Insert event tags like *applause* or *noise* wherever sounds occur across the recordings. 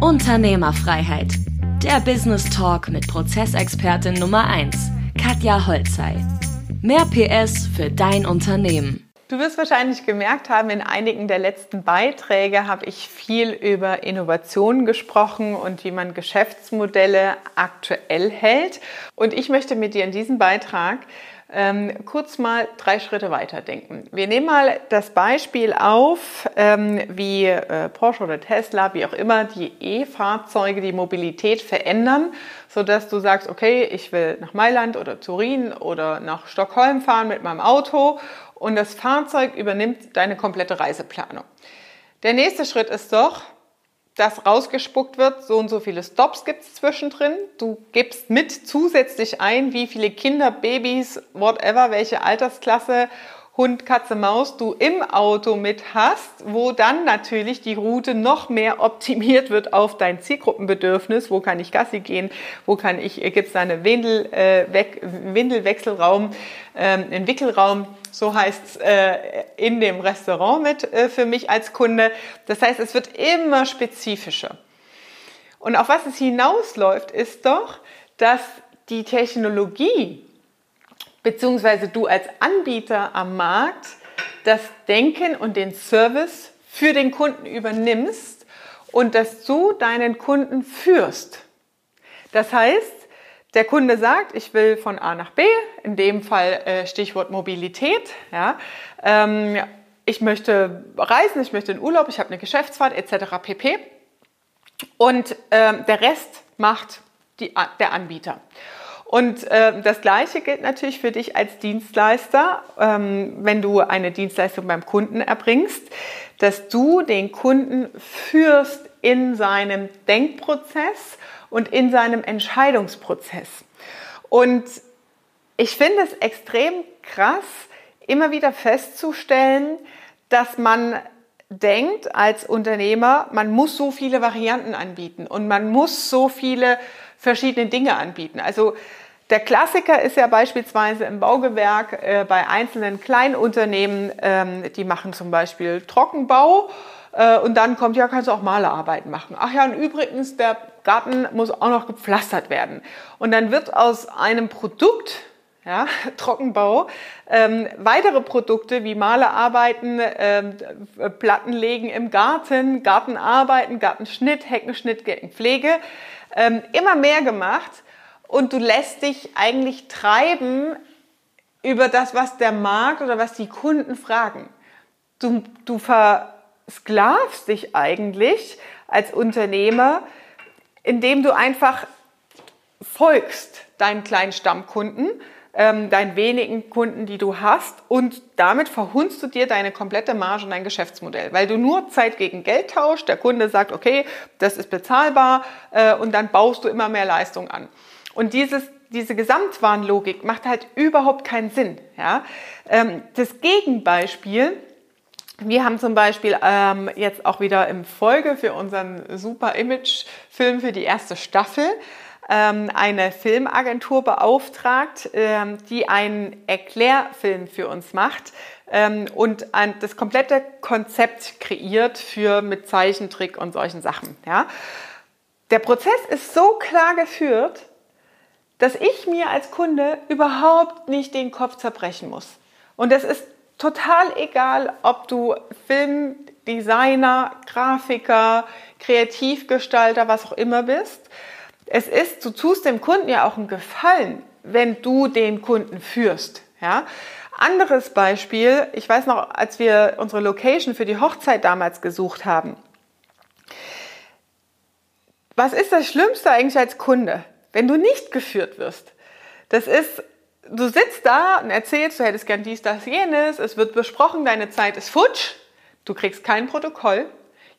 Unternehmerfreiheit. Der Business Talk mit Prozessexpertin Nummer 1, Katja Holzei. Mehr PS für dein Unternehmen. Du wirst wahrscheinlich gemerkt haben, in einigen der letzten Beiträge habe ich viel über Innovationen gesprochen und wie man Geschäftsmodelle aktuell hält. Und ich möchte mit dir in diesem Beitrag ähm, kurz mal drei Schritte weiterdenken. Wir nehmen mal das Beispiel auf, ähm, wie äh, Porsche oder Tesla, wie auch immer, die E-Fahrzeuge die Mobilität verändern, sodass du sagst, okay, ich will nach Mailand oder Turin oder nach Stockholm fahren mit meinem Auto und das Fahrzeug übernimmt deine komplette Reiseplanung. Der nächste Schritt ist doch, dass rausgespuckt wird, so und so viele Stops gibt es zwischendrin. Du gibst mit zusätzlich ein, wie viele Kinder, Babys, whatever, welche Altersklasse, Hund, Katze, Maus du im Auto mit hast, wo dann natürlich die Route noch mehr optimiert wird auf dein Zielgruppenbedürfnis. Wo kann ich Gassi gehen? Wo kann ich, gibt es da einen Windel, äh, Windelwechselraum, äh, einen Wickelraum? So heißt es äh, in dem Restaurant mit äh, für mich als Kunde. Das heißt, es wird immer spezifischer. Und auf was es hinausläuft, ist doch, dass die Technologie beziehungsweise du als Anbieter am Markt das Denken und den Service für den Kunden übernimmst und dass du deinen Kunden führst. Das heißt, der Kunde sagt, ich will von A nach B, in dem Fall äh, Stichwort Mobilität. Ja, ähm, ich möchte reisen, ich möchte in Urlaub, ich habe eine Geschäftsfahrt etc. pp. Und ähm, der Rest macht die, der Anbieter. Und äh, das Gleiche gilt natürlich für dich als Dienstleister, ähm, wenn du eine Dienstleistung beim Kunden erbringst, dass du den Kunden führst in seinem Denkprozess und in seinem Entscheidungsprozess. Und ich finde es extrem krass, immer wieder festzustellen, dass man denkt als Unternehmer, man muss so viele Varianten anbieten und man muss so viele verschiedene Dinge anbieten. Also der Klassiker ist ja beispielsweise im Baugewerk äh, bei einzelnen Kleinunternehmen, ähm, die machen zum Beispiel Trockenbau äh, und dann kommt, ja, kannst du auch Malerarbeiten machen. Ach ja, und übrigens, der Garten muss auch noch gepflastert werden. Und dann wird aus einem Produkt, ja, *laughs* Trockenbau, ähm, weitere Produkte wie Malerarbeiten, ähm, Plattenlegen im Garten, Gartenarbeiten, Gartenschnitt, Heckenschnitt, Heckenpflege, ähm, immer mehr gemacht. Und du lässt dich eigentlich treiben über das, was der Markt oder was die Kunden fragen. Du, du ver sklavst dich eigentlich als Unternehmer, indem du einfach folgst deinen kleinen Stammkunden, ähm, deinen wenigen Kunden, die du hast und damit verhunzt du dir deine komplette Marge und dein Geschäftsmodell, weil du nur Zeit gegen Geld tauscht, der Kunde sagt, okay, das ist bezahlbar äh, und dann baust du immer mehr Leistung an. Und dieses diese Gesamtwarenlogik macht halt überhaupt keinen Sinn. Ja? Ähm, das Gegenbeispiel wir haben zum Beispiel ähm, jetzt auch wieder im Folge für unseren Super Image-Film für die erste Staffel ähm, eine Filmagentur beauftragt, ähm, die einen Erklärfilm für uns macht ähm, und ein, das komplette Konzept kreiert für mit Zeichentrick und solchen Sachen. Ja? Der Prozess ist so klar geführt, dass ich mir als Kunde überhaupt nicht den Kopf zerbrechen muss. Und das ist total egal, ob du Filmdesigner, Grafiker, Kreativgestalter, was auch immer bist. Es ist, du tust dem Kunden ja auch einen Gefallen, wenn du den Kunden führst. Ja? Anderes Beispiel, ich weiß noch, als wir unsere Location für die Hochzeit damals gesucht haben. Was ist das Schlimmste eigentlich als Kunde, wenn du nicht geführt wirst? Das ist du sitzt da und erzählst, du hättest gern dies, das, jenes, es wird besprochen, deine Zeit ist futsch, du kriegst kein Protokoll.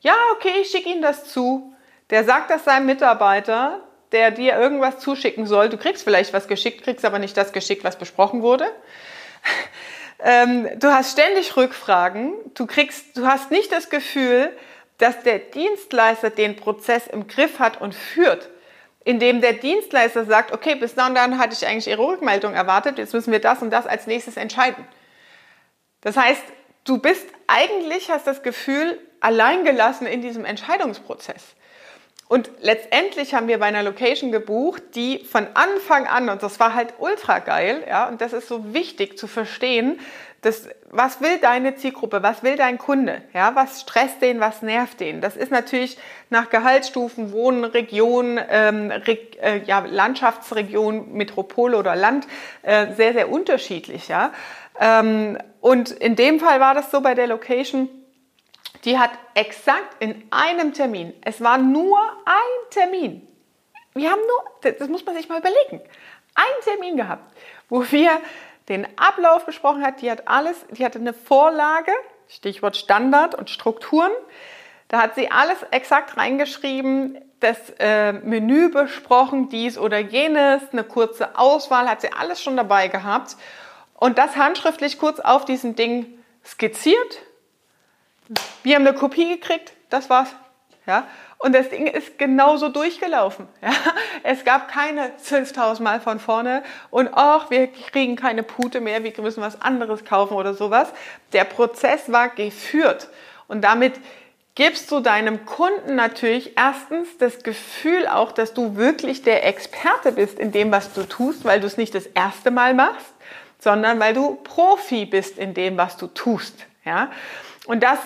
Ja, okay, ich schicke ihm das zu. Der sagt das seinem Mitarbeiter, der dir irgendwas zuschicken soll. Du kriegst vielleicht was geschickt, kriegst aber nicht das geschickt, was besprochen wurde. *laughs* ähm, du hast ständig Rückfragen. Du kriegst, du hast nicht das Gefühl, dass der Dienstleister den Prozess im Griff hat und führt indem der Dienstleister sagt, okay, bis dann dann hatte ich eigentlich Ihre Rückmeldung erwartet, jetzt müssen wir das und das als nächstes entscheiden. Das heißt, du bist eigentlich, hast das Gefühl, alleingelassen in diesem Entscheidungsprozess. Und letztendlich haben wir bei einer Location gebucht, die von Anfang an, und das war halt ultra geil, ja, und das ist so wichtig zu verstehen, das, was will deine Zielgruppe, was will dein Kunde, ja, was stresst den, was nervt den. Das ist natürlich nach Gehaltsstufen, Wohnen, Region, ähm, Re äh, ja, Landschaftsregion, Metropole oder Land äh, sehr, sehr unterschiedlich. Ja. Ähm, und in dem Fall war das so bei der Location, die hat exakt in einem Termin, es war nur ein Termin, wir haben nur, das muss man sich mal überlegen, ein Termin gehabt, wo wir den Ablauf besprochen hat. Die hat alles, die hatte eine Vorlage, Stichwort Standard und Strukturen. Da hat sie alles exakt reingeschrieben, das äh, Menü besprochen, dies oder jenes, eine kurze Auswahl, hat sie alles schon dabei gehabt. Und das handschriftlich kurz auf diesem Ding skizziert. Wir haben eine Kopie gekriegt, das war's. Ja? Und das Ding ist genauso durchgelaufen. Ja? Es gab keine 12.000 Mal von vorne und ach, wir kriegen keine Pute mehr, wir müssen was anderes kaufen oder sowas. Der Prozess war geführt und damit gibst du deinem Kunden natürlich erstens das Gefühl auch, dass du wirklich der Experte bist in dem, was du tust, weil du es nicht das erste Mal machst, sondern weil du Profi bist in dem, was du tust. Ja? Und das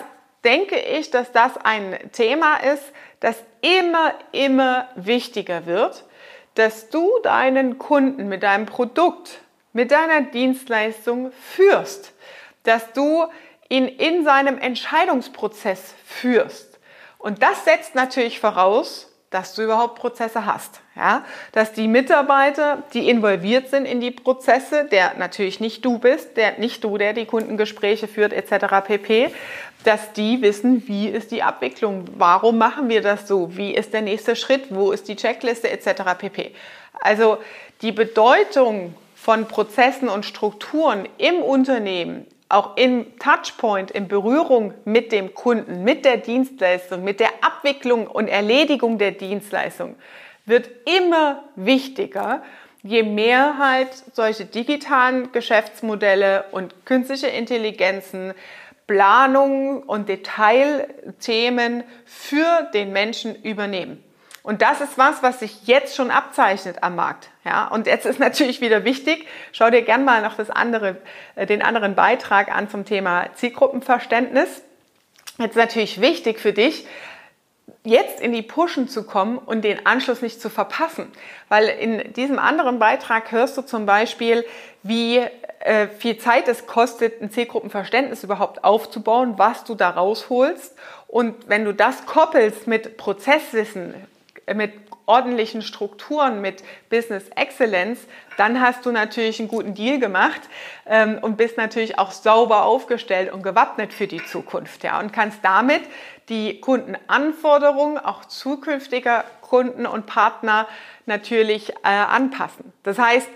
denke ich, dass das ein Thema ist, das immer, immer wichtiger wird, dass du deinen Kunden mit deinem Produkt, mit deiner Dienstleistung führst, dass du ihn in seinem Entscheidungsprozess führst. Und das setzt natürlich voraus, dass du überhaupt Prozesse hast. Ja? Dass die Mitarbeiter, die involviert sind in die Prozesse, der natürlich nicht du bist, der nicht du, der die Kundengespräche führt etc. pp, dass die wissen, wie ist die Abwicklung, warum machen wir das so, wie ist der nächste Schritt, wo ist die Checkliste etc. pp. Also die Bedeutung von Prozessen und Strukturen im Unternehmen auch im Touchpoint, in Berührung mit dem Kunden, mit der Dienstleistung, mit der Abwicklung und Erledigung der Dienstleistung, wird immer wichtiger, je mehr halt solche digitalen Geschäftsmodelle und künstliche Intelligenzen, Planungen und Detailthemen für den Menschen übernehmen. Und das ist was, was sich jetzt schon abzeichnet am Markt. Ja, und jetzt ist natürlich wieder wichtig, schau dir gern mal noch das andere, äh, den anderen Beitrag an zum Thema Zielgruppenverständnis. Jetzt ist natürlich wichtig für dich, jetzt in die Pushen zu kommen und den Anschluss nicht zu verpassen. Weil in diesem anderen Beitrag hörst du zum Beispiel, wie äh, viel Zeit es kostet, ein Zielgruppenverständnis überhaupt aufzubauen, was du da rausholst. Und wenn du das koppelst mit Prozesswissen, mit ordentlichen Strukturen, mit Business Excellence, dann hast du natürlich einen guten Deal gemacht ähm, und bist natürlich auch sauber aufgestellt und gewappnet für die Zukunft. Ja, und kannst damit die Kundenanforderungen auch zukünftiger Kunden und Partner natürlich äh, anpassen. Das heißt,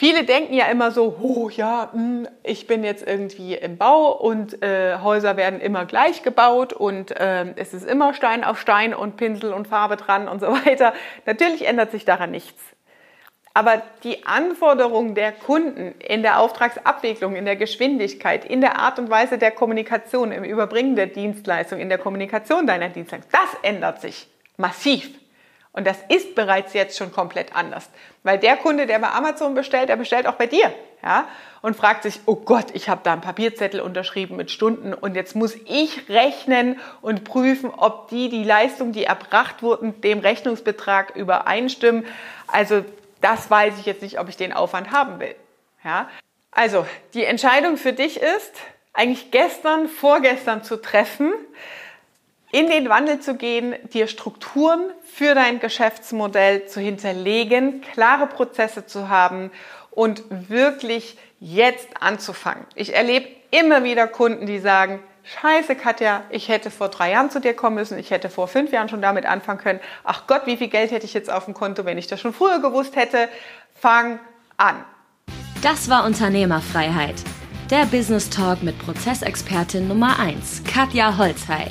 Viele denken ja immer so, oh ja, hm, ich bin jetzt irgendwie im Bau und äh, Häuser werden immer gleich gebaut und äh, es ist immer Stein auf Stein und Pinsel und Farbe dran und so *laughs* weiter. Natürlich ändert sich daran nichts. Aber die Anforderungen der Kunden in der Auftragsabwicklung, in der Geschwindigkeit, in der Art und Weise der Kommunikation, im Überbringen der Dienstleistung, in der Kommunikation deiner Dienstleistung, das ändert sich massiv. Und das ist bereits jetzt schon komplett anders. Weil der Kunde, der bei Amazon bestellt, der bestellt auch bei dir. Ja? Und fragt sich, oh Gott, ich habe da einen Papierzettel unterschrieben mit Stunden und jetzt muss ich rechnen und prüfen, ob die, die Leistung, die erbracht wurden, dem Rechnungsbetrag übereinstimmen. Also das weiß ich jetzt nicht, ob ich den Aufwand haben will. Ja? Also die Entscheidung für dich ist, eigentlich gestern, vorgestern zu treffen, in den Wandel zu gehen, dir Strukturen für dein Geschäftsmodell zu hinterlegen, klare Prozesse zu haben und wirklich jetzt anzufangen. Ich erlebe immer wieder Kunden, die sagen, Scheiße, Katja, ich hätte vor drei Jahren zu dir kommen müssen, ich hätte vor fünf Jahren schon damit anfangen können. Ach Gott, wie viel Geld hätte ich jetzt auf dem Konto, wenn ich das schon früher gewusst hätte? Fang an. Das war Unternehmerfreiheit. Der Business Talk mit Prozessexpertin Nummer 1, Katja Holzhey.